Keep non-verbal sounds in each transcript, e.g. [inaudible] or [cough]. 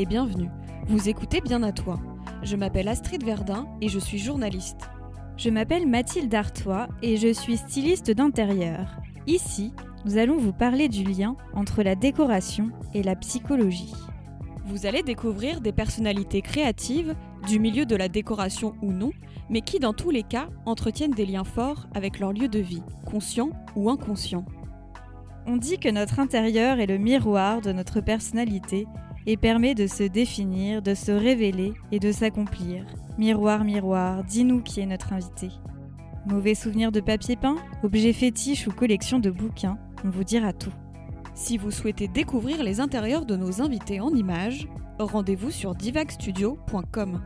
Et bienvenue. Vous écoutez bien à toi. Je m'appelle Astrid Verdun et je suis journaliste. Je m'appelle Mathilde Artois et je suis styliste d'intérieur. Ici, nous allons vous parler du lien entre la décoration et la psychologie. Vous allez découvrir des personnalités créatives, du milieu de la décoration ou non, mais qui dans tous les cas entretiennent des liens forts avec leur lieu de vie, conscient ou inconscient. On dit que notre intérieur est le miroir de notre personnalité et permet de se définir, de se révéler et de s'accomplir. Miroir, miroir, dis-nous qui est notre invité. Mauvais souvenir de papier peint, objet fétiche ou collection de bouquins, on vous dira tout. Si vous souhaitez découvrir les intérieurs de nos invités en images, rendez-vous sur divagstudio.com.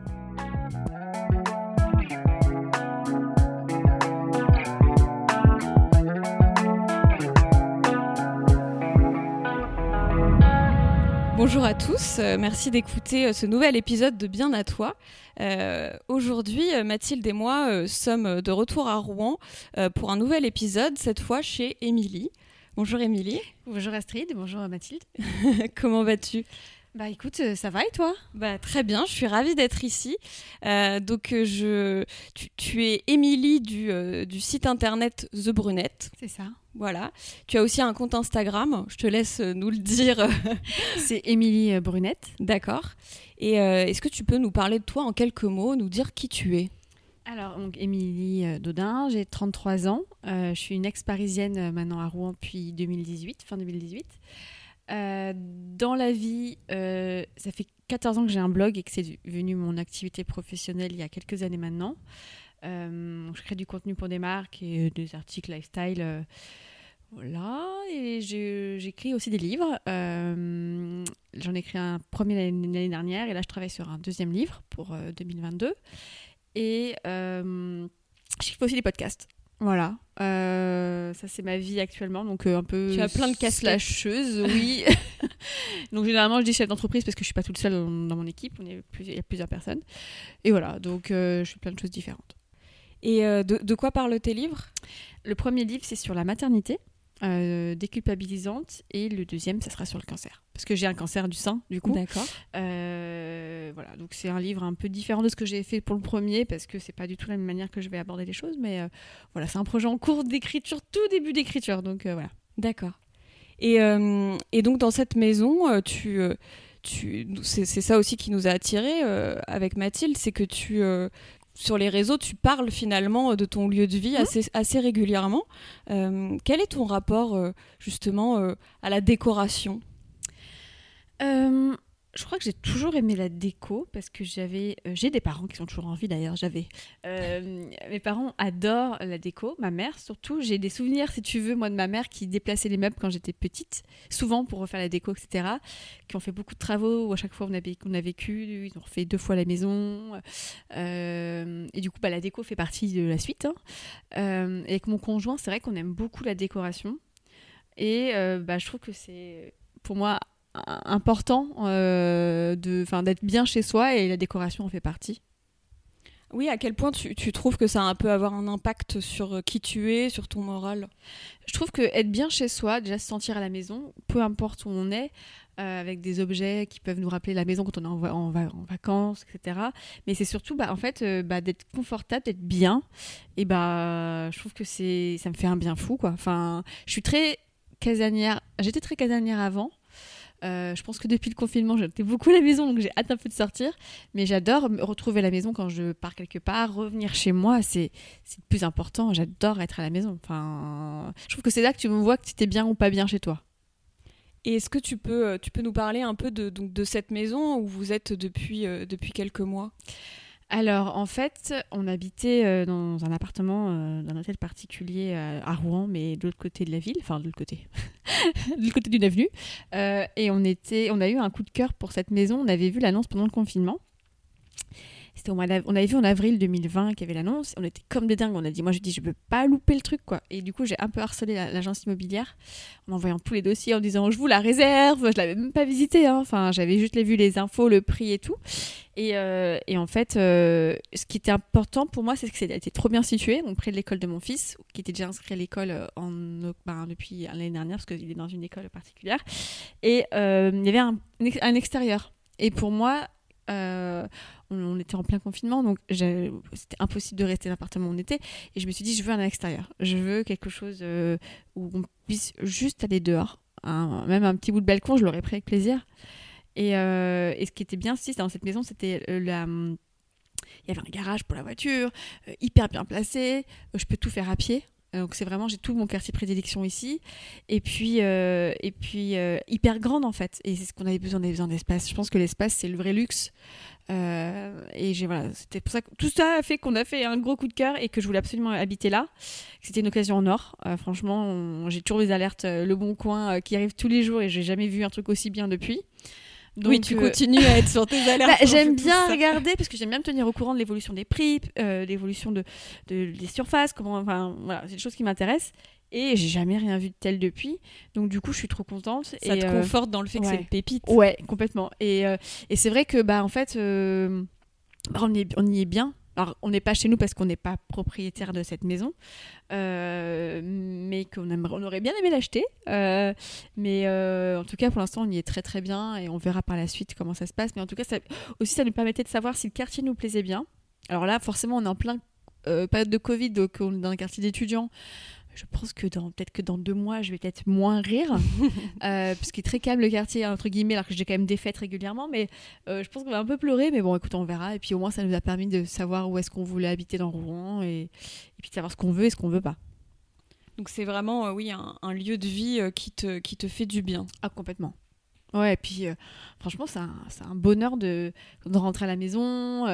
Bonjour à tous, euh, merci d'écouter euh, ce nouvel épisode de Bien à toi. Euh, Aujourd'hui, Mathilde et moi euh, sommes de retour à Rouen euh, pour un nouvel épisode, cette fois chez Émilie. Bonjour Émilie, Bonjour Astrid, bonjour Mathilde. [laughs] comment vas-tu? Bah écoute, euh, ça va et toi? Bah, Très bien, je suis ravie d'être ici. Euh, donc, euh, je, tu, tu es Émilie du, euh, du site internet The Brunette. C'est ça. Voilà. Tu as aussi un compte Instagram, je te laisse nous le dire. [laughs] C'est Émilie Brunette. D'accord. Et euh, est-ce que tu peux nous parler de toi en quelques mots, nous dire qui tu es? Alors, donc Émilie Dodin, j'ai 33 ans. Je suis une ex-parisienne maintenant à Rouen depuis 2018, fin 2018. Euh, dans la vie, euh, ça fait 14 ans que j'ai un blog et que c'est devenu mon activité professionnelle il y a quelques années maintenant. Euh, je crée du contenu pour des marques et des articles lifestyle. voilà, et j'écris aussi des livres. J'en ai écrit un premier l'année dernière et là je travaille sur un deuxième livre pour euh, 2022. Et je fais aussi des podcasts. Voilà, Euh, ça c'est ma vie actuellement, donc euh, un peu Tu as plein de casquettes. oui. [laughs] [laughs] donc généralement je dis chef d'entreprise parce que je suis pas toute seule dans, dans mon équipe, on est plus- il y a plusieurs personnes. Et voilà, donc euh, je fais plein de choses différentes. Et de, de quoi parlent tes livres? Le premier livre c'est sur la maternité, déculpabilisante, et le deuxième ça sera sur le cancer, parce que j'ai un cancer du sein du coup. D'accord. Euh, voilà, donc c'est un livre un peu différent de ce que j'ai fait pour le premier parce que c'est pas du tout la même manière que je vais aborder les choses, mais euh, voilà, c'est un projet en cours d'écriture, tout début d'écriture, donc euh, voilà. D'accord. Et, et donc dans cette maison, tu, tu, c'est ça aussi qui nous a attirés avec Mathilde, c'est que tu, sur les réseaux, tu parles finalement de ton lieu de vie assez, assez régulièrement. Quel est ton rapport justement à la décoration? Euh, je crois que j'ai toujours aimé la déco parce que j'avais, euh, j'ai des parents qui sont toujours en vie d'ailleurs. J'avais, euh, mes parents adorent la déco. Ma mère surtout, j'ai des souvenirs si tu veux moi de ma mère qui déplaçait les meubles quand j'étais petite, souvent pour refaire la déco, etc. Qui ont fait beaucoup de travaux où à chaque fois on a, vécu, ils ont refait deux fois la maison. Et du coup, bah, la déco fait partie de la suite. hein. Et avec mon conjoint, c'est vrai qu'on aime beaucoup la décoration. Et bah, je trouve que c'est pour moi important euh, d'être bien chez soi et la décoration en fait partie. Oui, à quel point tu, tu trouves que ça peut avoir un impact sur euh, qui tu es, sur ton moral? Je trouve que être bien chez soi, déjà se sentir à la maison, peu importe où on est, euh, avec des objets qui peuvent nous rappeler la maison quand on est en, va- en va- en vacances, etc. Mais c'est surtout, bah, en fait, euh, bah, d'être confortable, d'être bien. Et bah, je trouve que c'est, ça me fait un bien fou, quoi. Enfin, je suis très casanière. J'étais très casanière avant. Euh, je pense que depuis le confinement, j'étais beaucoup à la maison, donc j'ai hâte un peu de sortir. Mais j'adore me retrouver à la maison quand je pars quelque part, revenir chez moi, c'est le plus important. J'adore être à la maison. Enfin, je trouve que c'est là que tu me vois que tu es bien ou pas bien chez toi. Et est-ce que tu peux, euh, tu peux nous parler un peu de, donc, de cette maison où vous êtes depuis, euh, depuis quelques mois? Alors, en fait, on habitait euh, dans un appartement euh, d'un hôtel particulier euh, à Rouen, mais de l'autre côté de la ville, enfin de l'autre côté, [laughs] de l'autre côté d'une avenue. Et on était, on a eu un coup de cœur pour cette maison. On avait vu l'annonce pendant le confinement. On avait vu en avril 2020 qu'il y avait l'annonce. On était comme des dingues. On a dit, moi, je dis, je veux pas louper le truc, quoi. Et du coup, j'ai un peu harcelé l'agence immobilière en envoyant tous les dossiers en disant, je vous la réserve. Je l'avais même pas visité. Hein. Enfin, j'avais juste vu les infos, le prix et tout. Et, euh, en fait, euh, ce qui était important pour moi, c'est que c'était trop bien situé, donc près de l'école de mon fils, qui était déjà inscrit à l'école euh, en, ben, depuis l'année dernière, parce qu'il est dans une école particulière. Et il y avait un, extérieur. Et pour moi, on, était en plein confinement, donc c'était impossible de rester dans l'appartement où on était. Et je me suis dit, je veux un extérieur. Je veux quelque chose euh, où on puisse juste aller dehors. même un petit bout de balcon, je l'aurais pris avec plaisir. Et, euh, ce qui était bien aussi dans cette maison, c'était la. Il y avait un garage pour la voiture, hyper bien placé. Je peux tout faire à pied. Donc c'est vraiment, j'ai tout mon quartier prédilection ici. Et puis, euh, et puis euh, hyper grande en fait. Et c'est ce qu'on avait besoin, besoin d'espace. Je pense que l'espace, c'est le vrai luxe. Euh, et j'ai voilà, c'était pour ça que tout ça a fait qu'on a fait un gros coup de cœur et que je voulais absolument habiter là. C'était une occasion en or. franchement, j'ai toujours des alertes Le Bon Coin qui arrivent tous les jours et j'ai jamais vu un truc aussi bien depuis oui, tu continues à être sur tes [laughs] alertes. Bah, j'aime bien regarder parce que j'aime bien me tenir au courant de l'évolution des prix, euh, l'évolution de, de, des surfaces, comment, enfin, voilà, c'est des choses qui m'intéressent. Et j'ai jamais rien vu de tel depuis. Donc, du coup, je suis trop contente. Ça te euh, conforte dans le fait que c'est une pépite. Ouais, complètement. Et, euh, et c'est vrai que, bah, en fait, on, y, on y est bien. Alors, on n'est pas chez nous parce qu'on n'est pas propriétaire de cette maison, euh, mais qu'on on aurait bien aimé l'acheter. Euh, mais euh, en tout cas, pour l'instant, on y est très très bien et on verra par la suite comment ça se passe. Mais en tout cas, ça, aussi, ça nous permettait de savoir si le quartier nous plaisait bien. Alors là, forcément, on est en plein période de Covid, donc on est dans un quartier d'étudiants je pense que dans peut-être que dans deux mois, je vais peut-être moins rire, [laughs] euh, parce qu'il est très calme le quartier entre guillemets, alors que j'ai quand même des fêtes régulièrement, mais euh, je pense qu'on va un peu pleurer, mais bon, écoute, on verra. Et puis au moins, ça nous a permis de savoir où est-ce qu'on voulait habiter dans Rouen et, et puis de savoir ce qu'on veut et ce qu'on veut pas. Donc c'est vraiment, euh, oui, un, un, lieu de vie qui te qui te fait du bien. Ah complètement. Ouais, et puis franchement, c'est un, un, bonheur de, de, rentrer à la maison,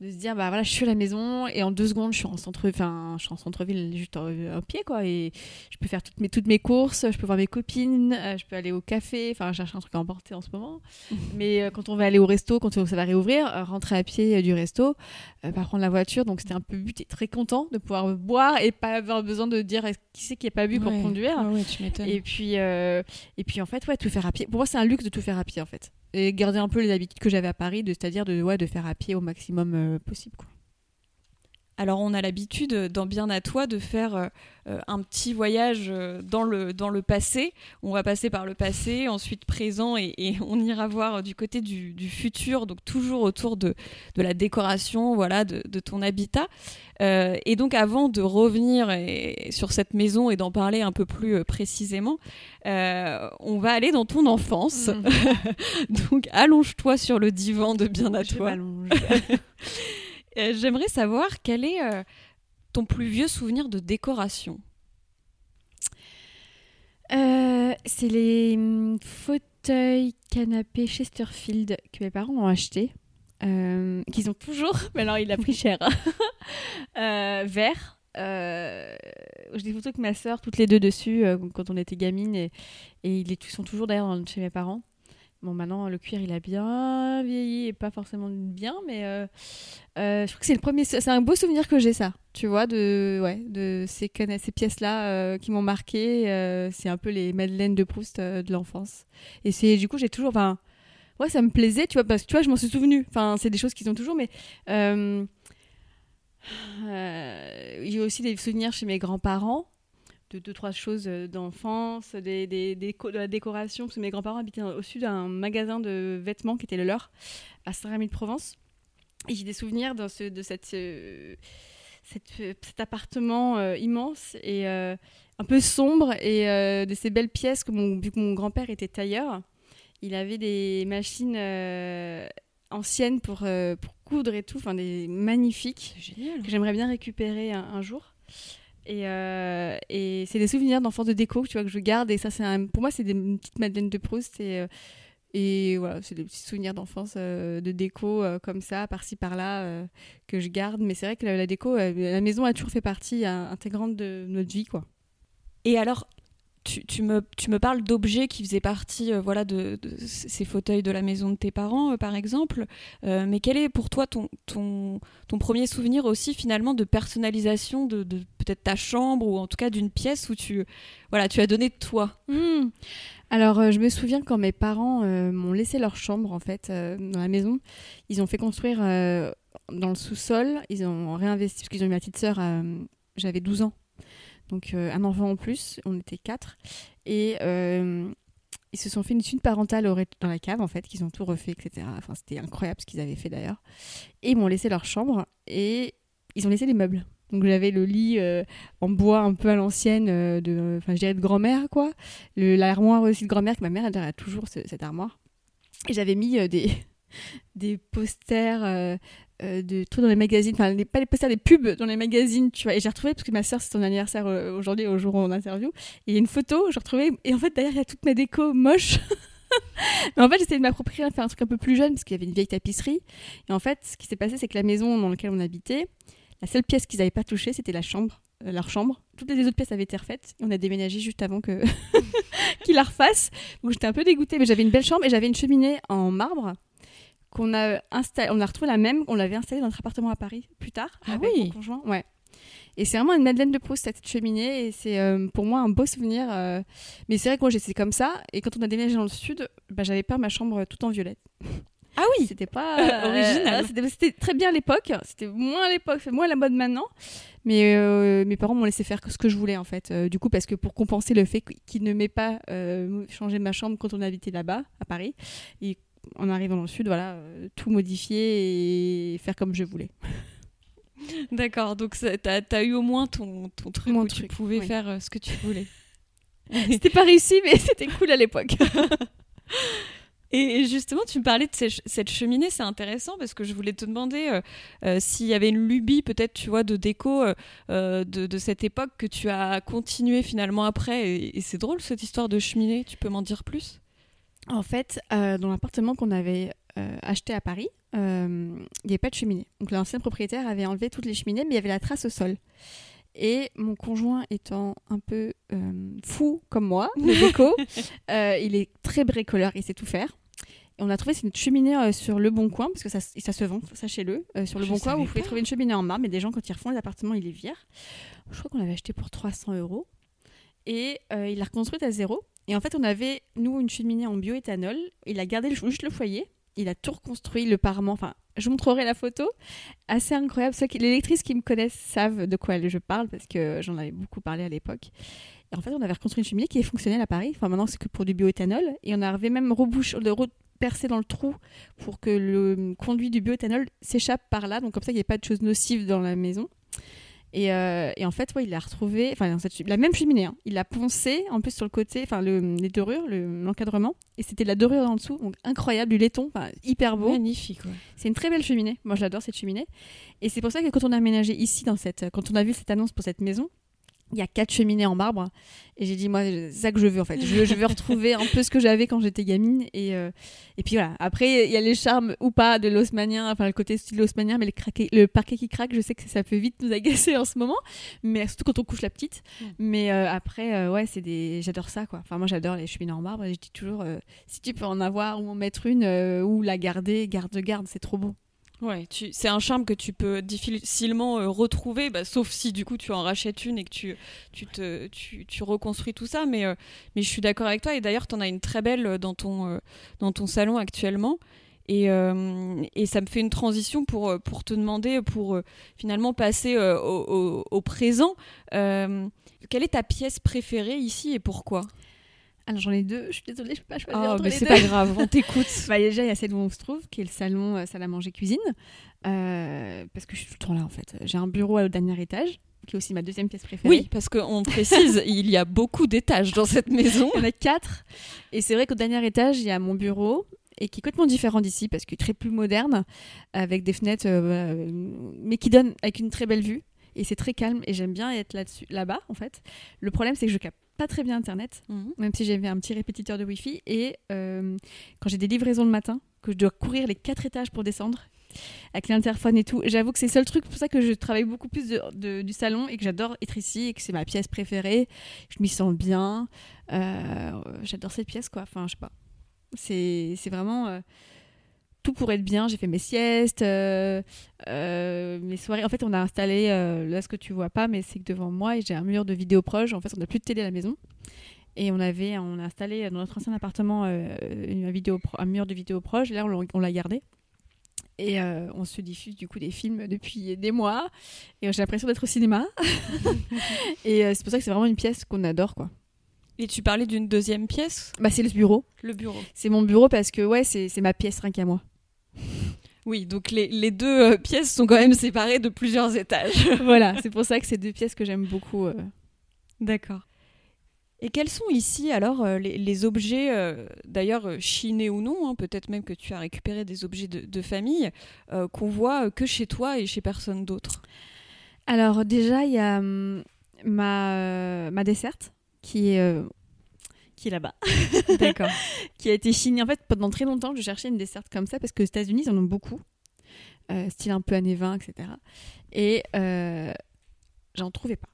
de se dire bah voilà je suis à la maison et en deux secondes je suis en centre enfin je suis en centre ville juste au pied quoi. Et je peux faire toutes mes toutes mes courses je peux voir mes copines euh, je peux aller au café enfin chercher un truc à emporter en ce moment. [laughs] Mais euh, quand on va aller au resto quand ça va réouvrir euh, rentrer à pied du resto pas prendre la voiture donc c'était un peu but très content de pouvoir boire et pas avoir besoin de dire qui c'est qui a pas bu pour conduire. Ah ouais, tu et puis et puis en fait ouais tout faire à pied. Pour moi c'est un luxe de tout faire à pied en fait et garder un peu les habitudes que j'avais à Paris, c'est-à-dire de, ouais, de faire à pied au maximum euh, possible. Quoi. Alors on a l'habitude dans Bien à toi de faire euh, euh, un petit voyage euh, dans le, dans le passé. On va passer par le passé, ensuite présent et, [laughs] on ira voir du côté du, futur, donc toujours autour de, de la décoration voilà, de, ton habitat. et donc avant de revenir sur cette maison et d'en parler un peu plus précisément, on va aller dans ton enfance. Mmh. [laughs] donc allonge-toi sur le divan de Bien à toi. [laughs] Euh, j'aimerais savoir quel est euh, ton plus vieux souvenir de décoration. Euh, c'est les hum, fauteuils canapés Chesterfield que mes parents ont achetés. qu'ils ont toujours, [laughs] mais alors il a pris cher, hein. [laughs] vert. J'ai des photos avec ma soeur, toutes les deux dessus, quand on était gamine, et, ils sont toujours d'ailleurs chez mes parents. Bon, maintenant, le cuir, il a bien vieilli et pas forcément bien, mais euh, euh, je trouve que c'est le premier. C'est un beau souvenir que j'ai, ça. Tu vois, de, ouais, de ces, ces pièces-là euh, qui m'ont marqué. c'est un peu les Madeleines de Proust de l'enfance. Et c'est, du coup, j'ai toujours. Enfin, ouais, ça me plaisait, tu vois, parce que tu vois, je m'en suis souvenu. Enfin, c'est des choses qui sont toujours, mais. Il y a aussi des souvenirs chez mes grands-parents de deux, trois choses euh, d'enfance, des, des, de la décoration, parce que mes grands-parents habitaient au sud d'un magasin de vêtements qui était le leur, à Saint-Rémy-de-Provence. Et j'ai des souvenirs de, ce, de cette, cet appartement euh, immense et euh, un peu sombre, et de ces belles pièces, que mon, vu que mon grand-père était tailleur, il avait des machines anciennes pour, pour coudre et tout, enfin des magnifiques, que j'aimerais bien récupérer un jour. Et, euh, et c'est des souvenirs d'enfance de déco tu vois, que je garde. Et ça, c'est pour moi, c'est des petites Madeleines de Proust. Et, euh, et voilà, c'est des petits souvenirs d'enfance euh, de déco comme ça, par-ci, par-là, que je garde. Mais c'est vrai que la, déco, la maison a toujours fait partie intégrante de notre vie. quoi. Et alors, tu, me, parles d'objets qui faisaient partie euh, voilà, de, ces fauteuils de la maison de tes parents, euh, par exemple. Euh, mais quel est pour toi ton, premier souvenir aussi, finalement, de personnalisation de, peut-être ta chambre ou en tout cas d'une pièce où tu, voilà, tu as donné de toi? Mmh. Alors, je me souviens quand mes parents m'ont laissé leur chambre, en fait, dans la maison. Ils ont fait construire dans le sous-sol. Ils ont réinvesti, parce qu'ils ont eu ma petite sœur, j'avais 12 ans donc euh, un enfant en plus, on était quatre. Et euh, ils se sont fait une suite parentale dans la cave, en fait, qu'ils ont tout refait, etc. Enfin, c'était incroyable ce qu'ils avaient fait d'ailleurs. Et ils m'ont laissé leur chambre et ils ont laissé les meubles. Donc j'avais le lit euh, en bois un peu à l'ancienne, de, enfin je dirais de grand-mère quoi. L'armoire aussi de grand-mère, que ma mère a toujours cette armoire. Et j'avais mis des, [laughs] des posters euh, de trucs dans les magazines, enfin pas les posters, des pubs dans les magazines, tu vois. Et j'ai retrouvé, parce que ma soeur, c'est son anniversaire euh, aujourd'hui, au jour où on interview, et il y a une photo, j'ai retrouvé, et en fait derrière il y a toute ma déco moche. [laughs] Mais en fait, j'essayais de m'approprier, de faire un truc un peu plus jeune, parce qu'il y avait une vieille tapisserie. Et en fait, ce qui s'est passé, c'est que la maison dans laquelle on habitait, la seule pièce qu'ils n'avaient pas touchée, c'était la chambre, euh, leur chambre. Toutes les autres pièces avaient été refaites. On a déménagé juste avant que [laughs] qu'ils la refassent. Donc j'étais un peu dégoûtée, mais j'avais une belle chambre et j'avais une cheminée en marbre qu'on a installé, on a retrouvé la même, on l'avait installée dans notre appartement à Paris plus tard ah avec oui. mon conjoint. Ouais. Et c'est vraiment une Madeleine de Proust cette cheminée et c'est euh, pour moi un beau souvenir. Euh. Mais c'est vrai que moi j'étais comme ça et quand on a déménagé dans le sud, bah, j'avais peint ma chambre tout en violette. Ah oui, c'était pas [laughs] euh, original. C'était très bien à l'époque. C'était moins l'époque, c'est moins la mode maintenant. Mais mes parents m'ont laissé faire ce que je voulais en fait. du coup, parce que pour compenser le fait qu'ils ne m'aient pas changé ma chambre quand on habitait là-bas à Paris, et en arrivant dans le sud, voilà, euh, tout modifier et faire comme je voulais. [laughs] D'accord, donc tu as, eu au moins ton, ton truc où tu pouvais faire euh, ce que tu voulais. [laughs] c'était pas réussi, mais [laughs] c'était cool à l'époque. Et justement, tu me parlais de cette cheminée, c'est intéressant parce que je voulais te demander euh, s'il y avait une lubie peut-être, tu vois, de déco de, de, cette époque que tu as continué finalement après. Et, et c'est drôle cette histoire de cheminée, tu peux m'en dire plus? En fait, euh, dans l'appartement qu'on avait euh, acheté à Paris, euh, il n'y avait pas de cheminée. Donc l'ancien propriétaire avait enlevé toutes les cheminées, mais il y avait la trace au sol. Et mon conjoint étant un peu fou comme moi, [laughs] le déco, il est très bricoleur, il sait tout faire. Et on a trouvé une cheminée sur le bon coin, parce que ça, ça se vend, sachez-le. sur le bon coin, vous pouvez trouver une cheminée en marbre, mais des gens, quand ils refont les appartements, ils les virent. Je crois qu'on l'avait acheté pour 300 euros. Et il l'a reconstruite à zéro. Et en fait, on avait, nous, une cheminée en bioéthanol. Il a gardé juste le foyer. Il a tout reconstruit, le parement. Enfin, je vous montrerai la photo. Assez incroyable. Les lectrices qui me connaissent savent de quoi je parle parce que j'en avais beaucoup parlé à l'époque. Et en fait, on avait reconstruit une cheminée qui est fonctionnelle à Paris. Enfin, maintenant, c'est que pour du bioéthanol. Et on avait même rebouche, de percer dans le trou pour que le conduit du bioéthanol s'échappe par là. Donc, comme ça, il n'y ait pas de choses nocives dans la maison. Euh, et, en fait, ouais, il l'a retrouvé, enfin, la même cheminée. Hein. Il l'a poncé en plus sur le côté, enfin, le, les dorures, l'encadrement. et c'était la dorure en dessous. Donc, incroyable, du laiton, hyper beau. Magnifique, C'est une très belle cheminée. Moi, j'adore cette cheminée. Et c'est pour ça que quand on a aménagé ici, dans cette, quand on a vu cette annonce pour cette maison, il y a quatre cheminées en marbre. Et j'ai dit, moi, c'est ça que je veux en fait. Je, veux retrouver un peu ce que j'avais quand j'étais gamine. Et, euh, et puis voilà. Après, il y a les charmes ou pas de l'osmanien, enfin le côté style haussmannien, mais le, le parquet qui craque, je sais que ça peut vite nous agacer en ce moment. Mais surtout quand on couche la petite. Mm. Mais euh, après, euh, ouais, c'est des... j'adore ça quoi. Enfin, moi, j'adore les cheminées en marbre. Et je dis toujours, si tu peux en avoir ou en mettre une ou la garder, garde, garde, c'est trop beau. Ouais, c'est un charme que tu peux difficilement euh, retrouver, bah, sauf si du coup tu en rachètes une et que tu, tu, te, tu, tu reconstruis tout ça. Mais, euh, mais je suis d'accord avec toi. Et d'ailleurs, tu en as une très belle euh, dans ton, dans ton salon actuellement. Et, ça me fait une transition pour, pour te demander, pour finalement passer au, présent. quelle est ta pièce préférée ici et pourquoi? Alors j'en ai deux, je suis désolée, je peux pas choisir. Oh, entre mais c'est pas grave, on t'écoute. [laughs] bah, déjà, il y a celle où on se trouve, qui est le salon euh, salle à manger cuisine. Euh, parce que je suis tout le temps là en fait. J'ai un bureau au dernier étage, qui est aussi ma deuxième pièce préférée. Oui, parce qu'on précise, [laughs] il y a beaucoup d'étages dans cette maison. Il y en a quatre. Et c'est vrai qu'au dernier étage, il y a mon bureau, et qui est complètement différent d'ici parce qu'il est très plus moderne, avec des fenêtres, euh, mais qui donne avec une très belle vue. Et c'est très calme et j'aime bien être là-dessus, là-bas en fait. Le problème c'est que je capte pas très bien Internet, mhm. même si j'avais un petit répétiteur de Wi-Fi. Et euh, quand j'ai des livraisons le matin, que je dois courir les quatre étages pour descendre, avec l'interphone et tout. J'avoue que c'est le seul truc, pour ça que je travaille beaucoup plus de, du salon et que j'adore être ici et que c'est ma pièce préférée. Je m'y sens bien. Euh, j'adore cette pièce, quoi. Enfin, je sais pas. C'est vraiment. Euh, tout pour être bien. J'ai fait mes siestes, mes soirées. En fait, on a installé, là, ce que tu vois pas, mais c'est que devant moi, j'ai un mur de vidéo proche. En fait, on n'a plus de télé à la maison. Et on avait, on a installé dans notre ancien appartement euh, une vidéo, un mur de vidéo proche. Là, on, l'a gardé. Et euh, on se diffuse du coup des films depuis des mois. Et j'ai l'impression d'être au cinéma. [laughs] et euh, c'est pour ça que c'est vraiment une pièce qu'on adore, quoi. Et tu parlais d'une deuxième pièce? Bah c'est le bureau. Le bureau. C'est mon bureau parce que ouais, c'est ma pièce rien qu'à moi. Oui, donc les, les deux pièces sont quand même séparées de plusieurs étages. [laughs] voilà, c'est pour ça que c'est deux pièces que j'aime beaucoup. D'accord. Et quels sont ici alors euh, les, objets, euh, d'ailleurs euh, chinés ou non, hein, peut-être même que tu as récupéré des objets de, famille, qu'on voit que chez toi et chez personne d'autre? Alors déjà, il y a hum, ma, ma desserte qui est, qui est là-bas. [laughs] D'accord. [laughs] qui a été chinée. En fait, pendant très longtemps, je cherchais une desserte comme ça parce que aux États-Unis, ils en ont beaucoup. style un peu années 20, etc. Et j'en trouvais pas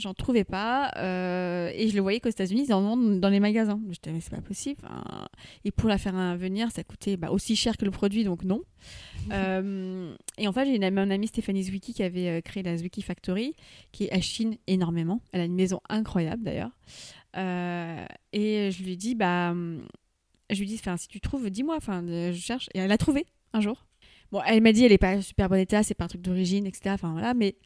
j'en trouvais pas. Euh, et je le voyais qu'aux États-Unis, ils en vendent dans les magasins. Je disais, mais c'est pas possible. et pour la faire venir, ça coûtait bah, aussi cher que le produit, donc non. [laughs] Euh, et en fait, j'ai une, mon amie Stéphanie Zwicky qui avait euh, créé la Zwicky Factory, qui est à Chine énormément. Elle a une maison incroyable d'ailleurs. Et je lui dis, bah, je lui dis, si tu trouves, dis-moi. Enfin, je cherche. Et elle a trouvé un jour. Bon, elle m'a dit, elle est pas super bon état, c'est pas un truc d'origine, etc. Enfin voilà, mais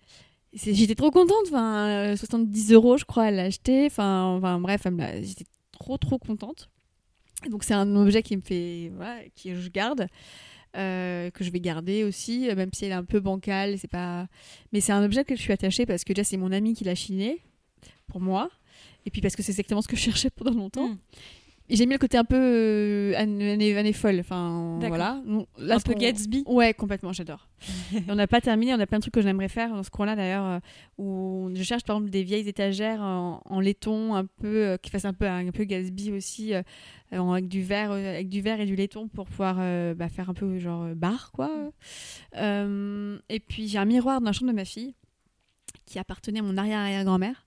j'étais trop contente. Enfin, 70 euh, euros, je crois, elle l'a acheté. Enfin, enfin, bref, j'étais trop, trop contente. Donc, c'est un objet qui me fait. Voilà, que je garde. Euh, que je vais garder aussi, même si elle est un peu bancale, c'est pas. Mais c'est un objet que je suis attachée parce que déjà c'est mon ami qui l'a chiné pour moi, et puis parce que c'est exactement ce que je cherchais pendant longtemps. Hmm j'ai mis le côté un peu euh, année, folle. Enfin, voilà. un peu Gatsby. Ouais, complètement, j'adore. [laughs] on n'a pas terminé, on a plein de trucs que j'aimerais faire dans ce coin-là d'ailleurs, euh, où je cherche par exemple des vieilles étagères en, laiton, un peu, euh, qui fassent un peu, un peu Gatsby aussi, avec, du verre, avec du verre et du laiton pour pouvoir bah, faire un peu genre bar, quoi. et puis j'ai un miroir dans la chambre de ma fille qui appartenait à mon arrière-arrière-grand-mère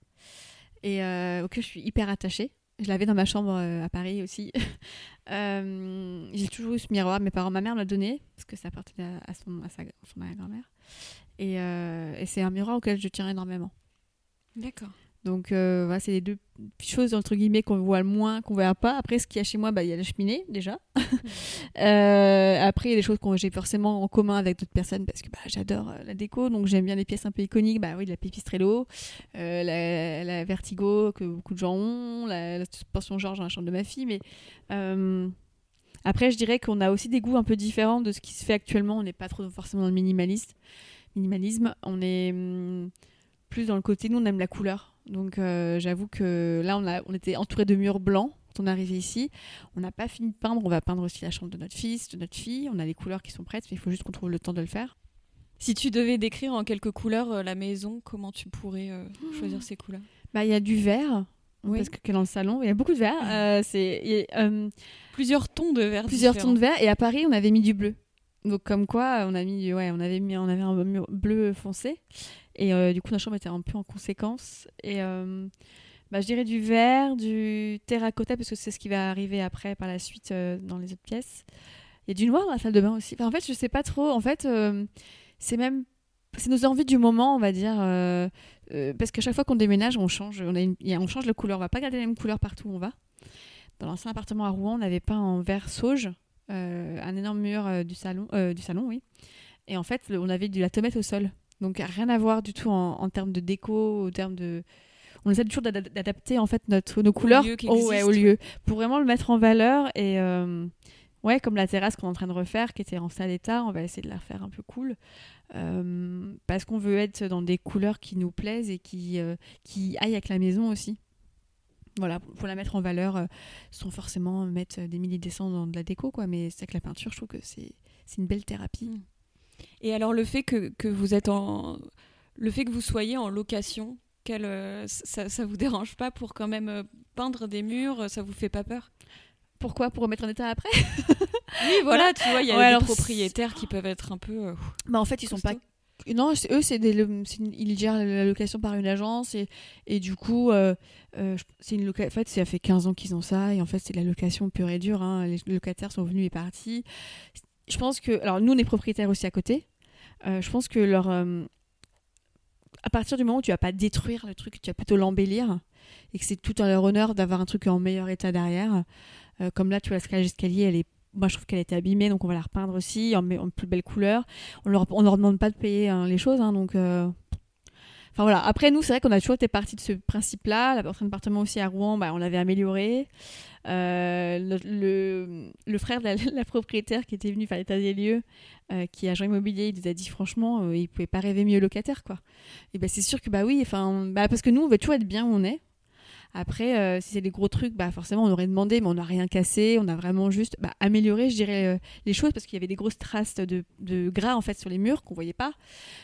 et auquel je suis hyper attachée. Je l'avais dans ma chambre euh, à Paris aussi. [laughs] euh, j'ai toujours eu ce miroir. Mes parents, ma mère l'a donné parce que ça appartenait à, son, sa, grand-mère. Euh, et c'est un miroir auquel je tiens énormément. D'accord. Donc euh, voilà, c'est les deux choses entre guillemets qu'on voit le moins, qu'on voit pas. Après, ce qu'il y a chez moi, bah, il y a la cheminée déjà. [laughs] euh, après, il y a des choses que j'ai forcément en commun avec d'autres personnes parce que bah, j'adore euh, la déco, donc j'aime bien les pièces un peu iconiques. Bah oui, la Pipistrello, euh, la, la, Vertigo que beaucoup de gens ont, la, la suspension Georges dans la chambre de ma fille. Mais après, je dirais qu'on a aussi des goûts un peu différents de ce qui se fait actuellement. On n'est pas trop forcément dans le minimaliste. minimalisme. On est hum, plus dans le côté, nous on aime la couleur. Donc euh, j'avoue que là, on, a, on était entouré de murs blancs quand on est arrivé ici. On n'a pas fini de peindre. On va peindre aussi la chambre de notre fils, de notre fille. On a les couleurs qui sont prêtes, mais il faut juste qu'on trouve le temps de le faire. Si tu devais décrire en quelques couleurs euh, la maison, comment tu pourrais euh, choisir ces couleurs? Bah, il y a du vert. Parce que dans le salon, il y a beaucoup de vert. c'est plusieurs tons de vert. Plusieurs tons de vert. Et à Paris, on avait mis du bleu. Donc comme quoi, on avait mis, on avait un bleu foncé. Et euh, du coup, notre chambre était un peu en conséquence. Et euh, bah, je dirais du vert, du terracotta, parce que c'est ce qui va arriver après, par la suite, euh, dans les autres pièces. Il y a du noir dans la salle de bain aussi. en fait, je sais pas trop. En fait, c'est même. C'est nos envies du moment, on va dire. parce qu'à chaque fois qu'on déménage, on change. On, on change de couleur. On va pas garder la même couleur partout où on va. Dans l'ancien appartement à Rouen, on avait peint en vert sauge. Un énorme mur du salon, du salon, oui. Et en fait, on avait de la tomate au sol. Donc rien à voir du tout en, termes de déco, en termes de. On essaie toujours d'adapter en fait notre, nos couleurs au, lieu, au lieu pour vraiment le mettre en valeur et euh, ouais comme la terrasse qu'on est en train de refaire qui était en sale état, on va essayer de la refaire un peu cool euh, parce qu'on veut être dans des couleurs qui nous plaisent et qui euh, qui aillent avec la maison aussi. Voilà, pour la mettre en valeur, sans forcément mettre des milliers de dans de la déco, quoi. Mais c'est que la peinture, je trouve que c'est une belle thérapie. Mm. Et alors le fait que, que, vous êtes en le fait que vous soyez en location, euh, ça, ça vous dérange pas pour quand même euh, peindre des murs Ça vous fait pas peur? Pourquoi? Pour remettre en état après? Oui, voilà, tu vois, il y a Ouais, des alors, propriétaires qui peuvent être un peu. euh, Bah en fait, ils sont pas. Non, eux, ils gèrent la location par une agence et, du coup, euh, euh, c'est une loca- En fait, ça fait 15 ans qu'ils ont ça et en fait, c'est de la location pure et dure. hein. Les locataires sont venus et partis. Je pense que, alors nous, on est propriétaires aussi à côté. Euh, je pense que leur, à partir du moment où tu vas pas détruire le truc, tu vas plutôt l'embellir et que c'est tout à leur honneur d'avoir un truc en meilleur état derrière. Comme là, tu vois, la cage d'escalier, elle est moi, je trouve qu'elle était abîmée, donc on va la repeindre aussi en, plus belle couleur. On leur, on leur demande pas de payer hein, les choses, hein, donc. euh, Enfin voilà. Après, nous, c'est vrai qu'on a toujours été parti de ce principe-là. La porte d'appartement aussi à Rouen, bah, on l'avait amélioré. Euh, le, le, frère de [laughs] la, propriétaire qui était venu faire l'état des lieux, euh, qui est agent immobilier, il nous a dit franchement, il pouvait pas rêver mieux locataire, quoi. Et ben c'est sûr que bah oui, enfin, bah, parce que nous, on veut toujours être bien où on est. Après, euh, si c'est des gros trucs, bah forcément on aurait demandé, mais on n'a rien cassé. On a vraiment juste bah, amélioré, je dirais, euh, les choses parce qu'il y avait des grosses traces de, de gras en fait sur les murs qu'on voyait pas.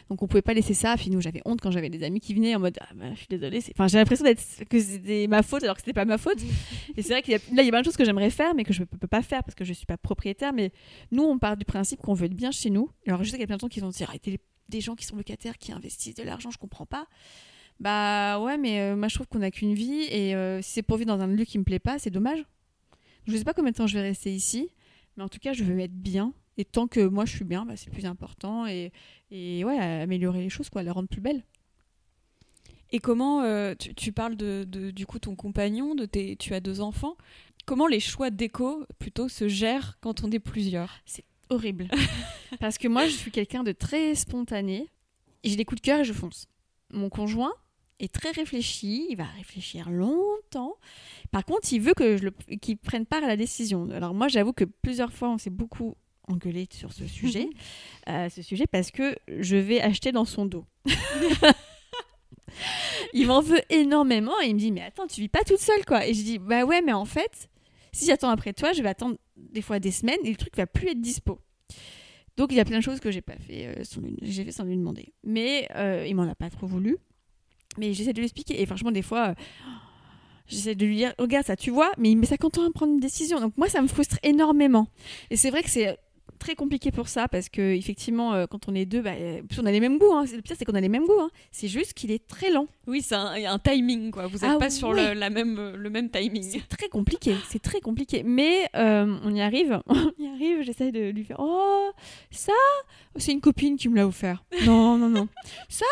Donc on pouvait pas laisser ça. Puis nous, j'avais honte quand j'avais des amis qui venaient en mode, ah, bah, je suis désolée. Enfin, j'ai l'impression d'être que c'était ma faute alors que c'était pas ma faute. [laughs] Et c'est vrai qu'il y a, là, il y a plein de choses que j'aimerais faire, mais que je peux, peux pas faire parce que je suis pas propriétaire. Mais nous, on part du principe qu'on veut être bien chez nous. Alors je sais qu'il y a plein de gens qui vont dire, arrêtez les- des gens qui sont locataires, qui investissent de l'argent, je comprends pas. Bah ouais, mais euh, moi je trouve qu'on n'a qu'une vie et euh, si c'est pour vivre dans un lieu qui me plaît pas, c'est dommage. Je sais pas combien de temps je vais rester ici, mais en tout cas je veux être bien. Et tant que moi je suis bien, bah, c'est plus important et, et ouais, améliorer les choses, quoi, les rendre plus belles. Et comment euh, tu, tu parles de, de- du coup ton compagnon, de tes, tu as deux enfants. Comment les choix déco plutôt se gèrent quand on est plusieurs? Horrible. [laughs] Parce que moi je suis quelqu'un de très spontané. Et J'ai des coups de cœur et je fonce. Mon conjoint est très réfléchi, il va réfléchir longtemps. Par contre, il veut que je le, qu'il prenne part à la décision. Alors moi, j'avoue que plusieurs fois, on s'est beaucoup engueulé sur ce sujet, euh, ce sujet parce que je vais acheter dans son dos. [laughs] il m'en veut énormément et il me dit mais attends, tu vis pas toute seule quoi. Et je dis bah ouais, mais en fait, si j'attends après toi, je vais attendre des fois des semaines et le truc va plus être dispo. Donc il y a plein de choses que j'ai pas fait, euh, sans lui- j'ai fait sans lui demander. Mais euh, il m'en a pas trop voulu. Mais j'essaie de lui expliquer. Et franchement, des fois, euh, j'essaie de lui dire Regarde ça, tu vois, mais il met 50 ans à prendre une décision. Donc moi, ça me frustre énormément. Et c'est vrai que c'est très compliqué pour ça parce que effectivement euh, quand on est deux bah, euh, on a les mêmes goûts hein. le pire c'est qu'on a les mêmes goûts hein. c'est juste qu'il est très lent Oui, c'est un, un timing quoi. Vous n'êtes Ah pas sur le, la même, le même timing. c'est très compliqué c'est très compliqué mais euh, on y arrive [laughs] on y arrive j'essaie de lui faire oh ça c'est une copine qui me l'a offert non non non ça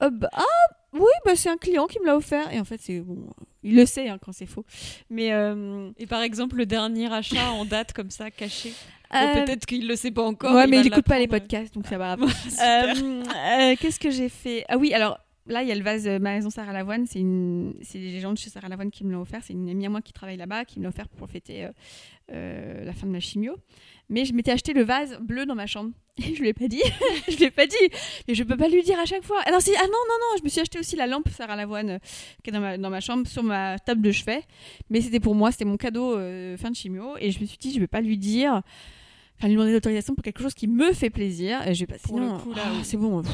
bah, ah oui bah c'est un client qui me l'a offert et en fait c'est bon il le sait hein, quand c'est faux mais euh, Et par exemple, le dernier achat en date comme ça, caché. Bon, euh, Peut-être qu'il le sait pas encore. ouais, il mais il écoute pas les podcasts, donc ça va. Super. Euh, euh, Qu'est-ce que j'ai fait? Ah oui, alors là, il y a le vase euh, Maison Sarah Lavoine. C'est une, les gens de chez Sarah Lavoine qui me l'ont offert. C'est une amie à moi qui travaille là-bas qui me l'a offert pour fêter la fin de ma chimio. Mais je m'étais acheté le vase bleu dans ma chambre. Et [laughs] je lui ai pas dit. [laughs] je lui ai pas dit. Mais je peux pas lui dire à chaque fois. Alors si, ah non non non, je me suis acheté aussi la lampe Sarah Lavoine euh, qui est dans ma, dans ma chambre sur ma table de chevet. Mais c'était pour moi, c'était mon cadeau euh, fin de chimio. Et je me suis dit, je vais pas lui dire. Enfin, lui demander l'autorisation pour quelque chose qui me fait plaisir. Et je vais pas. Sinon, ah, oui. c'est bon. pff,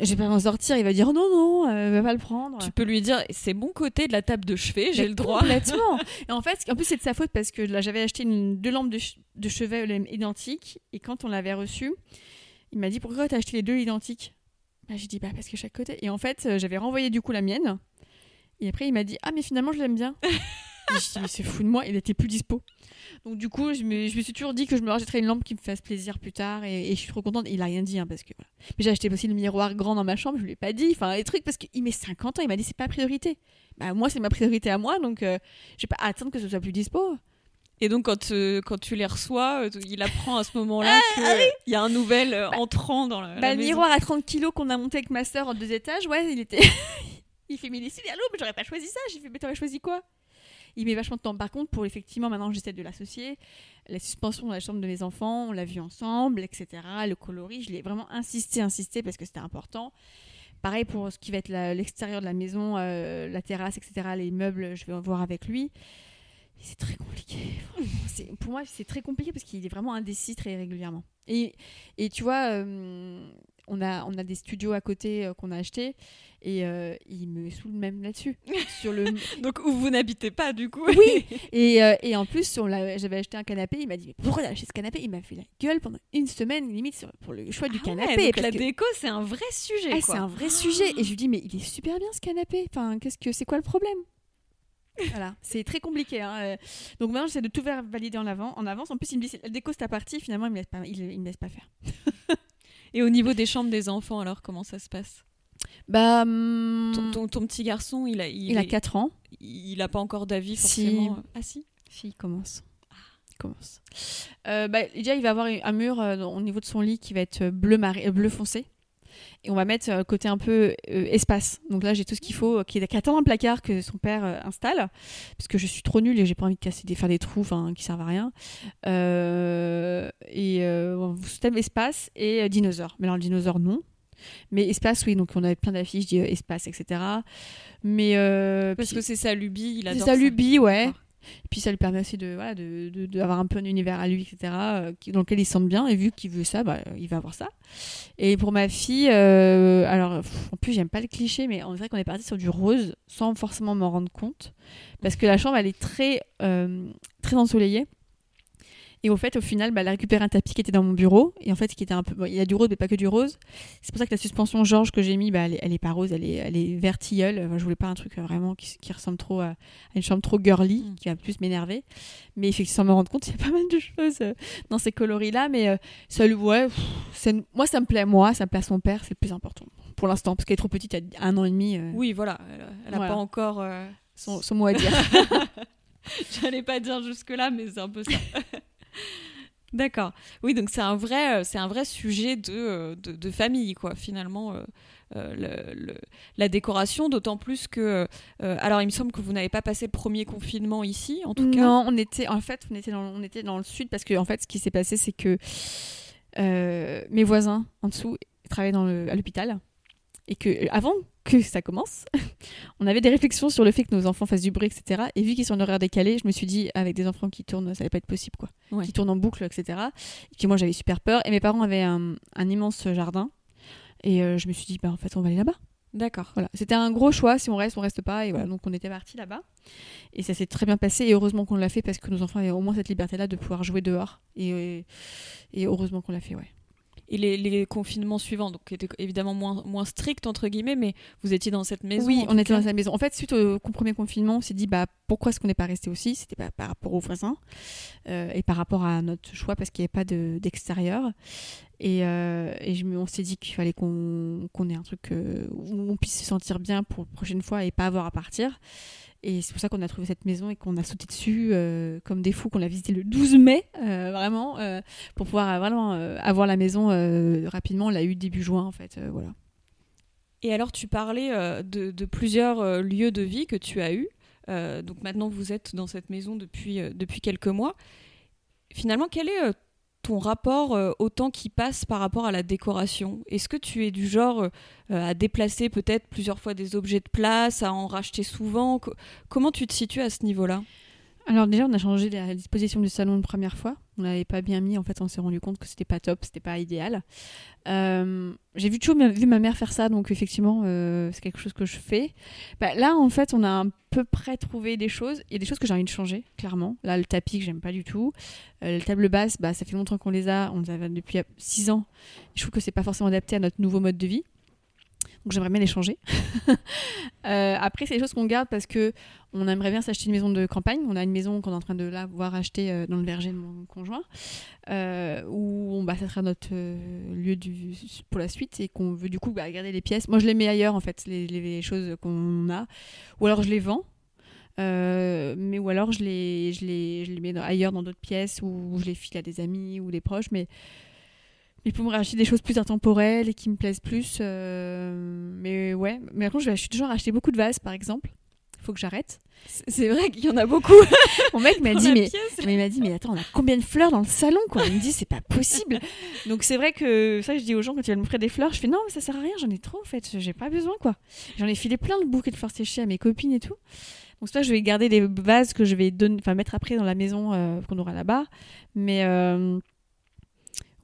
je vais pas m'en sortir. Il va dire non non, euh, va pas le prendre. Tu peux lui dire c'est mon côté de la table de chevet, j'ai le droit. Complètement. [laughs] et en fait, en plus, c'est de sa faute parce que là, j'avais acheté une, deux lampes de, ch- de chevet identiques. Et quand on l'avait reçu, il m'a dit Pourquoi t'as acheté les deux identiques? Bah, J'ai dit Bah, parce que chaque côté. Et en fait, euh, j'avais renvoyé du coup la mienne. Et après, il m'a dit Ah, mais finalement, je l'aime bien. [laughs] Je dis Mais c'est fou de moi, il était plus dispo. Donc, du coup, je me, je me suis toujours dit que je me rachèterais une lampe qui me fasse plaisir plus tard. Et, et je suis trop contente. Il a rien dit, hein, parce que. voilà. Mais j'ai acheté aussi le miroir grand dans ma chambre, je lui ai pas dit. Enfin, les trucs, parce qu'il met 50 ans, il m'a dit C'est pas priorité. Bah, moi, c'est ma priorité à moi, donc euh, je vais pas attendre que ce soit plus dispo. Et donc, quand, euh, quand tu les reçois, euh, il apprend à ce moment-là qu'il y a un nouvel euh, entrant dans la, la Bah, le miroir à 30 kilos qu'on a monté avec ma soeur en deux étages, ouais, il était. [laughs] il fait, mais il est si bien lourd, mais j'aurais pas choisi ça. J'ai fait, mais t'aurais choisi quoi? Il met vachement de temps. Par contre, pour effectivement, maintenant, j'essaie de l'associer. La suspension dans la chambre de mes enfants, on l'a vu ensemble, etc. Le coloris, je l'ai vraiment insisté, insisté parce que c'était important. Pareil pour ce qui va être l'extérieur de la maison, euh, la terrasse, etc. Les meubles, je vais voir avec lui. C'est très compliqué. Pour moi, c'est très compliqué parce qu'il est vraiment indécis très régulièrement. Et, et tu vois, euh, on a, on a des studios à côté euh, qu'on a achetés et euh, il me saoule même là-dessus. [laughs] sur le... Donc où vous n'habitez pas du coup. Oui. [laughs] Et, euh, et en plus, j'avais acheté un canapé. Il m'a dit mais pourquoi t'as acheté ce canapé? Il m'a fait la gueule pendant une semaine limite sur- pour le choix du Ah ouais, canapé. donc la que- déco, c'est un vrai sujet. Ah, c'est un vrai sujet. Et je lui dis mais il est super bien ce canapé. Enfin, qu'est-ce que c'est quoi le problème? Voilà, c'est très compliqué. hein. Donc maintenant, j'essaie de tout faire valider en avant, en avance. En plus, il me dit la déco c'est ta partie. Finalement, il me laisse pas, il, il me laisse pas faire. [laughs] Et au niveau des chambres des enfants, alors comment ça se passe? Bah, hum, ton, ton- ton petit garçon, il a, il, il a est- 4 ans. il a pas encore d'avis Si. forcément. Ah si. Si, il commence. Il commence. Euh, bah, déjà, il va avoir un mur euh, au niveau de son lit qui va être bleu, maré, euh, bleu foncé. Et on va mettre euh, côté un peu euh, espace. Donc là, j'ai tout ce qu'il faut, euh, qui est attend un placard que son père euh, installe, parce que je suis trop nulle et j'ai pas envie de casser des, faire des trous, qui servent à rien. Et euh, bon, système espace et dinosaure. Mais alors le dinosaure non. Mais espace, oui. Donc on avait plein d'affiches, dit, euh, espace, etc. Mais Parce puis- que c'est sa lubie, il c'est adore sa ça. lubie, ouais. Et puis ça lui permet aussi de voilà d'avoir un peu un univers à lui, etc. euh, dans lequel il se sent bien. Et vu qu'il veut ça, bah, il va avoir ça. Et pour ma fille, euh, alors en plus j'aime pas le cliché, mais on dirait qu'on est parti sur du rose sans forcément m'en rendre compte, parce que la chambre elle est très euh, très ensoleillée. Et au fait, au final, bah, elle a récupéré un tapis qui était dans mon bureau. Et en fait, qui était un peu. bon, il y a du rose, mais pas que du rose. C'est pour ça que la suspension Georges que j'ai mis, bah, elle, est, elle est pas rose, elle est, elle est vert tilleul. Enfin, je voulais pas un truc euh, vraiment qui, qui ressemble trop à, à une chambre trop girly, Mm. qui va plus m'énerver. Mais effectivement, sans me rendre compte, [laughs] il y a pas mal de choses euh, dans ces coloris-là. Mais euh, ça, ouais, pff, moi, ça me plaît, moi, ça me plaît à son père, c'est le plus important. Pour l'instant, parce qu'elle est trop petite, elle a un an et demi. euh, Oui, voilà. Elle, elle a Voilà. pas encore. son, son mot à dire. [laughs] J'allais pas dire jusque là, mais c'est un peu ça. [laughs] D'accord. Oui, donc c'est un vrai, euh, c'est un vrai sujet de, euh, de, famille, quoi. Finalement, euh, la décoration, d'autant plus que, alors il me semble que vous n'avez pas passé le premier confinement ici, en tout cas. Non, on était en fait, on était dans, on était dans le sud parce que en fait, ce qui s'est passé, c'est que mes voisins en dessous travaillaient à l'hôpital et que avant que ça commence, [laughs] on avait des réflexions sur le fait que nos enfants fassent du bruit, etc. Et vu qu'ils sont en horaire décalé, je me suis dit avec des enfants qui tournent, ça allait pas être possible, quoi. Ouais. Qui tournent en boucle, etc. Et puis moi, j'avais super peur. Et mes parents avaient un, un immense jardin. Et euh, je me suis dit, bah en fait, on va aller là-bas. D'accord. Voilà, c'était un gros choix. Si on reste, on reste pas. Et voilà, donc on était parti là-bas. Et ça s'est très bien passé. Et heureusement qu'on l'a fait parce que nos enfants avaient au moins cette liberté-là de pouvoir jouer dehors. Et, et heureusement qu'on l'a fait, ouais. Et les, les confinements suivants, donc qui étaient évidemment moins, moins stricts entre guillemets, mais vous étiez dans cette maison. oui, on était cas. dans sa maison. En fait, suite au premier confinement, on s'est dit bah pourquoi est-ce qu'on n'est pas resté aussi? C'était pas par rapport aux voisins euh, et par rapport à notre choix parce qu'il n'y avait pas de- d'extérieur. et euh, et je me- on s'est dit qu'il fallait qu'on qu'on ait un truc euh, où on puisse se sentir bien pour la prochaine fois et pas avoir à partir. Et c'est pour ça qu'on a trouvé cette maison et qu'on a sauté dessus euh, comme des fous, qu'on l'a visité le 12 mai, euh, vraiment, euh, pour pouvoir vraiment avoir la maison rapidement. On l'a eu début juin, en fait. voilà. Et alors, tu parlais de, plusieurs lieux de vie que tu as eus. Donc maintenant, vous êtes dans cette maison depuis, depuis quelques mois. Finalement, quel est ton rapport euh, au temps qui passe par rapport à la décoration? Est-ce que tu es du genre euh, à déplacer peut-être plusieurs fois des objets de place, à en racheter souvent? Co- Comment tu te situes à ce niveau-là? Alors déjà, on a changé la disposition du salon une première fois. On l'avait pas bien mis. En fait, on s'est rendu compte que c'était pas top, c'était pas idéal. Euh, j'ai vu vu ma mère faire ça, donc effectivement, euh, c'est quelque chose que je fais. Bah, là, en fait, on a à peu près trouvé des choses. Il y a des choses que j'ai envie de changer, clairement. Là, le tapis que j'aime pas du tout. Euh, la table basse, bah, ça fait longtemps qu'on les a. On les a depuis 6 ans. Je trouve que c'est pas forcément adapté à notre nouveau mode de vie. Donc j'aimerais bien les changer. [laughs] Euh, après, c'est des choses qu'on garde parce que on aimerait bien s'acheter une maison de campagne. On a une maison qu'on est en train de là, voir acheter euh, dans le verger de mon conjoint, euh, où bah, ça sera notre euh, lieu du, pour la suite et qu'on veut du coup bah, garder les pièces. Moi, je les mets ailleurs en fait, les, choses qu'on a, ou alors je les vends. Mais ou alors je les, je les, je les mets ailleurs dans d'autres pièces ou je les file à des amis ou des proches. Mais mais pour me racheter des choses plus intemporelles et qui me plaisent plus. euh, mais ouais, mais par contre, je vais- toujours acheter beaucoup de vases, par exemple. Il faut que j'arrête. C'est vrai qu'il y en a beaucoup. [laughs] Mon mec m'a dit, mais, il m'a dit, mais attends, on a combien de fleurs dans le salon, quoi? Il me dit, c'est pas possible. Donc c'est vrai que ça, je dis aux gens quand ils veulent me offrir des fleurs, je fais non, mais ça sert à rien, j'en ai trop en fait, j'ai pas besoin, quoi. J'en ai filé plein de bouquets de fleurs séchées à mes copines et tout. Donc ça, je vais garder les vases que je vais donner, enfin mettre après dans la maison euh, qu'on aura là-bas. Mais euh,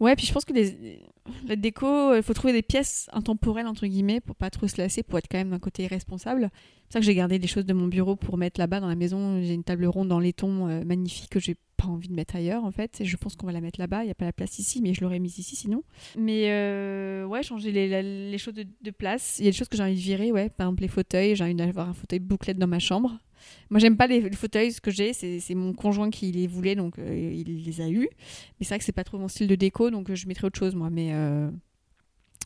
ouais, puis je pense que les, la déco, il faut trouver des pièces intemporelles, entre guillemets, pour pas trop se lasser, pour être quand même d'un côté responsable. C'est ça que j'ai gardé des choses de mon bureau pour mettre là-bas dans la maison. J'ai une table ronde dans laiton euh, magnifique que j'ai pas envie de mettre ailleurs, en fait. Et je pense qu'on va la mettre là-bas. Il n'y a pas la place ici, mais je l'aurais mise ici sinon. Mais euh, ouais, changer les, les choses de, de place. Il y a des choses que j'ai envie de virer, ouais. Par exemple, les fauteuils. J'ai envie d'avoir un fauteuil bouclette dans ma chambre. Moi, j'aime pas les, les fauteuils. Ce que j'ai, c'est mon conjoint qui les voulait, donc euh, il les a eus. Mais c'est vrai que c'est pas trop mon style de déco, donc euh, je mettrais autre chose, moi. Mais, euh,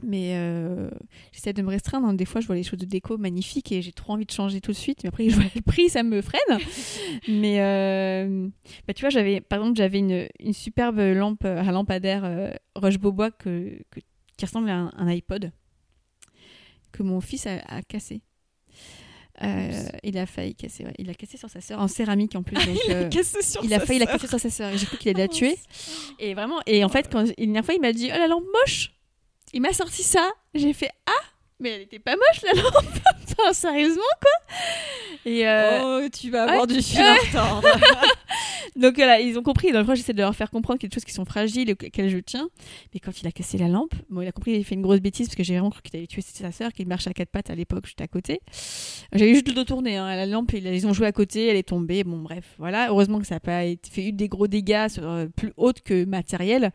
mais j'essaie de me restreindre. hein. Des fois, je vois les choses de déco magnifiques et j'ai trop envie de changer tout de suite. Mais après, [laughs] je vois le prix, ça me freine. [laughs] mais bah, tu vois, j'avais, par exemple, j'avais une, une superbe lampe à lampadaire euh, Roche-Beaubois que, que- qui ressemble à un, un iPod que mon fils a, a cassé. Euh, il a failli casser, ouais. il a cassé sur sa sœur en céramique en plus. donc, [laughs] euh, Cassé sur il a failli la casser sur sa sœur et j'ai cru qu'il allait la tuer. Et vraiment, et en fait, quand une dernière fois, il m'a dit Oh la lampe moche Il m'a sorti ça. J'ai fait Ah Mais elle était pas moche la lampe [laughs] sérieusement quoi Et euh, Oh, tu vas avoir du fil à retordre. [laughs] donc voilà, ils ont compris. Dans le j'essaie de leur faire comprendre qu'il y a des choses qui sont fragiles et auxquelles je tiens. Mais quand il a cassé la lampe, bon, il a compris qu'il avait fait une grosse bêtise parce que j'ai vraiment cru qu'il allait tuer sa sœur, qu'il marchait à quatre pattes à l'époque, j'étais à côté. J'avais juste le dos tourné. hein. La lampe, ils ont joué à côté, elle est tombée. Bon, bref, voilà. Heureusement que ça n'a pas été- fait eu des gros dégâts sur, euh, plus hautes que matériels.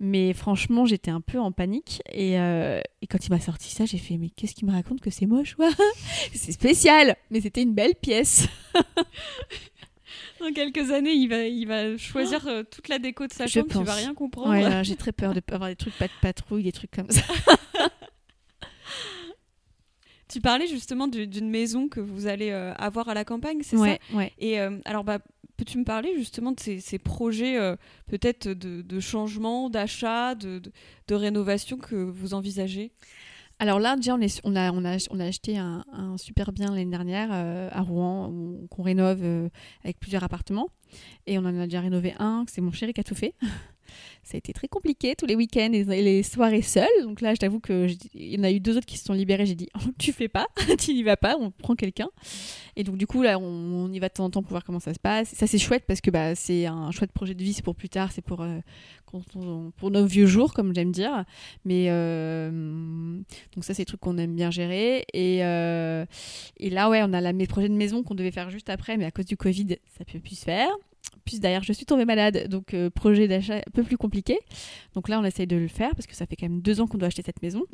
Mais franchement, j'étais un peu en panique. Et, euh, et quand il m'a sorti ça, j'ai fait Mais qu'est-ce qu'il me raconte que c'est moche [laughs] C'est spécial Mais c'était une belle pièce. [laughs] Dans quelques années, il va, il va choisir euh, toute la déco de sa chambre. Tu vas rien comprendre. Ouais, [laughs] j'ai très peur de avoir des trucs pas de patrouille, des trucs comme ça. Tu parlais justement du- d'une maison que vous allez euh, avoir à la campagne, c'est ça? Ouais, ouais. Et euh, alors, bah, peux-tu me parler justement de ces, projets euh, peut-être de, changement, d'achat, de, rénovation que vous envisagez? Alors là, déjà, on, a, acheté un, super bien l'année dernière euh, à Rouen, qu'on rénove euh, avec plusieurs appartements. Et on en a déjà rénové un, c'est mon chéri qui a tout fait. Ça a été très compliqué tous les week-ends et les soirées seules. Donc là, je t'avoue que j'ai- il y en a eu deux autres qui se sont libérés. J'ai dit, [laughs] tu fais pas, [laughs] tu n'y vas pas, on prend quelqu'un. Et donc du coup, là, on, y va de temps en temps pour voir comment ça se passe. Ça, c'est chouette parce que bah, c'est un chouette projet de vie, c'est pour plus tard, c'est pour, euh, pour nos vieux jours, comme j'aime dire. Mais euh, donc ça, c'est des trucs qu'on aime bien gérer. Et, euh, là, ouais, on a la, mes projets de maison qu'on devait faire juste après, mais à cause du Covid, ça peut plus se faire. Puis d'ailleurs, je suis tombée malade, donc euh, projet d'achat un peu plus compliqué. Donc là, on essaye de le faire parce que ça fait quand même deux ans qu'on doit acheter cette maison.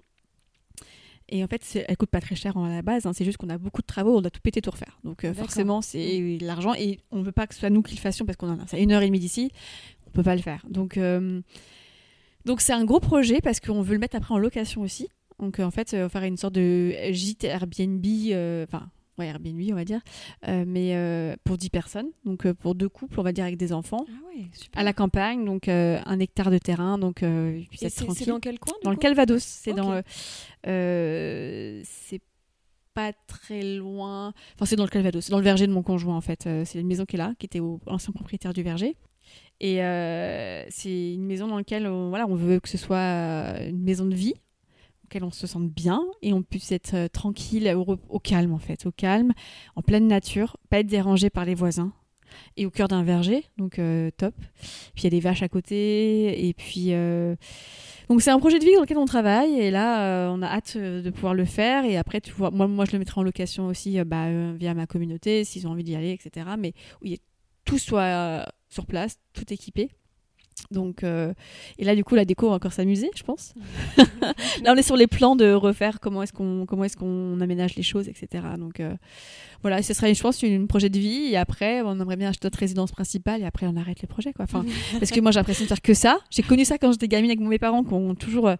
Et en fait, elle coûte pas très cher à la base. hein. C'est juste qu'on a beaucoup de travaux, on doit tout péter, tout refaire. Donc euh, forcément, c'est l'argent et on veut pas que ce soit nous qui le fassions parce qu'on en a c'est une heure et demie d'ici. On peut pas le faire. Donc euh, donc c'est un gros projet parce qu'on veut le mettre après en location aussi. Donc en fait, on va faire une sorte de gîte Airbnb, enfin ouais Airbnb on va dire, euh, mais euh, pour 10 personnes. Donc euh, pour deux couples, on va dire avec des enfants, Ah ouais, super. à la campagne, donc un hectare de terrain, donc puis Et être c'est c'est tranquille. dans quel coin Dans le Calvados, c'est Ok. dans c'est pas très loin. Enfin, c'est dans le Calvados, c'est dans le verger de mon conjoint en fait. C'est une maison qui est là, qui était au l'ancien propriétaire du verger. Et c'est une maison dans laquelle on, voilà, on veut que ce soit une maison de vie, auquel on se sente bien et on puisse être euh, tranquille, au, calme en fait, au calme, en pleine nature, pas être dérangé par les voisins. Et au cœur d'un verger, donc euh, top. Puis il y a des vaches à côté, et puis euh, donc c'est un projet de vie dans lequel on travaille et là on a hâte de pouvoir le faire et après tu vois moi moi je le mettrai en location aussi bah, via ma communauté s'ils ont envie d'y aller etc mais où il tout soit sur place tout équipé donc euh, et là du coup la déco va encore s'amuser je pense [laughs] là on est sur les plans de refaire comment est-ce qu'on comment est-ce qu'on aménage les choses etc donc euh, voilà ce serait je pense une projet de vie et après on aimerait bien acheter notre résidence principale et après on arrête les projets quoi enfin [laughs] parce que moi j'ai l'impression de faire que ça. J'ai connu ça quand j'étais gamine avec mes parents qui ont toujours euh,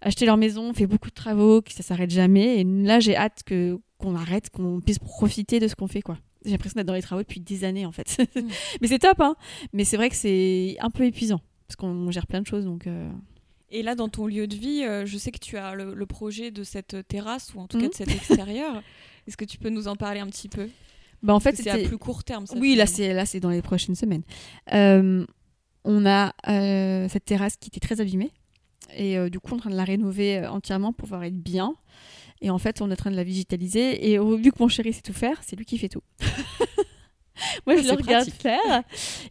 acheté leur maison, fait beaucoup de travaux, que ça s'arrête jamais. Et là j'ai hâte que qu'on arrête, qu'on puisse profiter de ce qu'on fait quoi. J'ai l'impression d'être dans les travaux depuis des années en fait. [laughs] Mm. Mais c'est top hein. Mais c'est vrai que c'est un peu épuisant parce qu'on gère plein de choses donc. euh, Et là, dans ton lieu de vie, euh, je sais que tu as le, le projet de cette terrasse, ou en tout cas Mhm. de cet extérieur. [laughs] Est-ce que tu peux nous en parler un petit peu? Bah en fait C'est à plus court terme, ça. Oui, là c'est là c'est dans les prochaines semaines. Euh, on a euh, cette terrasse qui était très abîmée et euh, du coup on est en train de la rénover euh, entièrement pour pouvoir être bien. Et en fait on est en train de la digitaliser et vu que mon chéri sait tout faire, c'est lui qui fait tout. [laughs] Moi, je le regarde pratique. faire.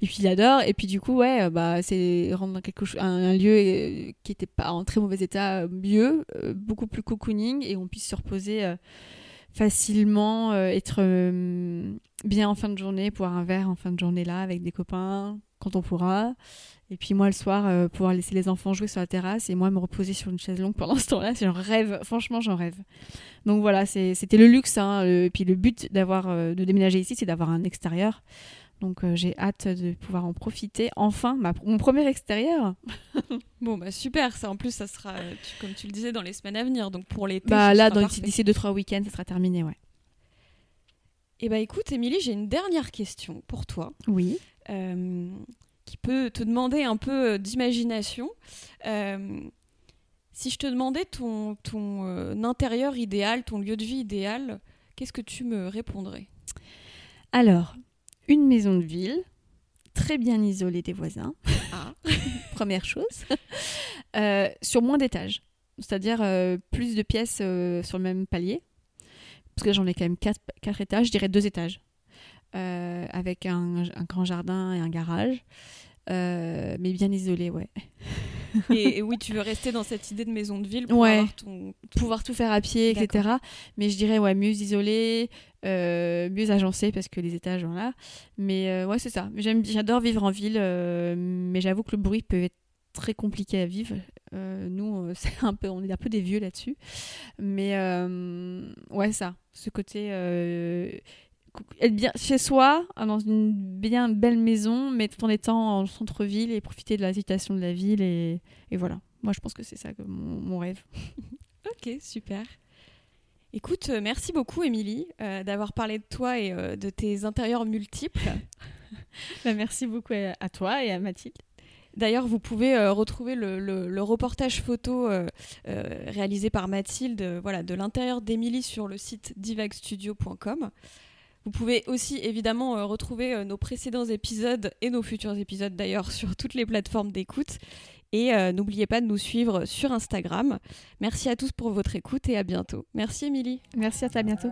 Et puis, il adore. Et puis, du coup, ouais, euh, bah, c'est rendre quelque chose, un, un lieu euh, qui n'était pas en très mauvais état euh, mieux, beaucoup plus cocooning et on puisse se reposer facilement, être bien en fin de journée, boire un verre en fin de journée là avec des copains quand on pourra. Et puis moi le soir, euh, pouvoir laisser les enfants jouer sur la terrasse et moi me reposer sur une chaise longue pendant ce temps-là, j'en rêve, franchement j'en rêve. Donc voilà, c'était le luxe. Hein, le- et puis le but d'avoir euh, de déménager ici, c'est d'avoir un extérieur. Donc euh, j'ai hâte de pouvoir en profiter. Enfin, ma- mon premier extérieur. [laughs] Bon, bah super, ça en plus, ça sera, tu- comme tu le disais, dans les semaines à venir. Donc pour l'été, Bah là, d'ici 2-3 week-ends, ça sera terminé, ouais. Et bah écoute, Émilie, j'ai une dernière question pour toi. Oui. Qui peut te demander un peu euh, d'imagination. Euh, si je te demandais ton, ton euh, intérieur idéal, ton lieu de vie idéal, qu'est-ce que tu me répondrais? Alors, une maison de ville, très bien isolée des voisins. Ah. [laughs] Première chose. Euh, sur moins d'étages. C'est-à-dire plus de pièces sur le même palier. Parce que j'en ai quand même quatre, quatre étages, je dirais deux étages. Euh, avec un, un grand jardin et un garage. Euh, mais bien isolé, ouais. et, et [laughs] oui, tu veux rester dans cette idée de maison de ville pour Ouais. avoir ton... pouvoir tout faire à pied, etc. Mais je dirais ouais, mieux isolé, euh, mieux agencé parce que les étages sont là. Mais ouais, c'est ça. J'aime, j'adore vivre en ville, mais j'avoue que le bruit peut être très compliqué à vivre. Euh, nous, [laughs] c'est un peu, on est un peu des vieux là-dessus. Mais euh, ouais, ça, ce côté euh, être bien chez soi, euh, dans une bien belle maison, mais tout en étant en centre-ville et profiter de l'agitation de la ville et, et voilà. Moi, je pense que c'est ça que mon, mon rêve. [laughs] Ok, super. Écoute, euh, merci beaucoup, Émilie, euh, d'avoir parlé de toi et euh, de tes intérieurs multiples. [laughs] Bah, merci beaucoup à, à toi et à Mathilde. D'ailleurs, vous pouvez euh, retrouver le, le- le reportage photo euh, euh, réalisé par Mathilde voilà, de l'intérieur d'Émilie sur le site divagstudio.com. Vous pouvez aussi évidemment euh, retrouver euh, nos précédents épisodes et nos futurs épisodes d'ailleurs [laughs] sur toutes les plateformes d'écoute. Et euh, n'oubliez pas de nous suivre sur Instagram. Merci à tous pour votre écoute et à bientôt. Merci Émilie. Merci à toi, à bientôt.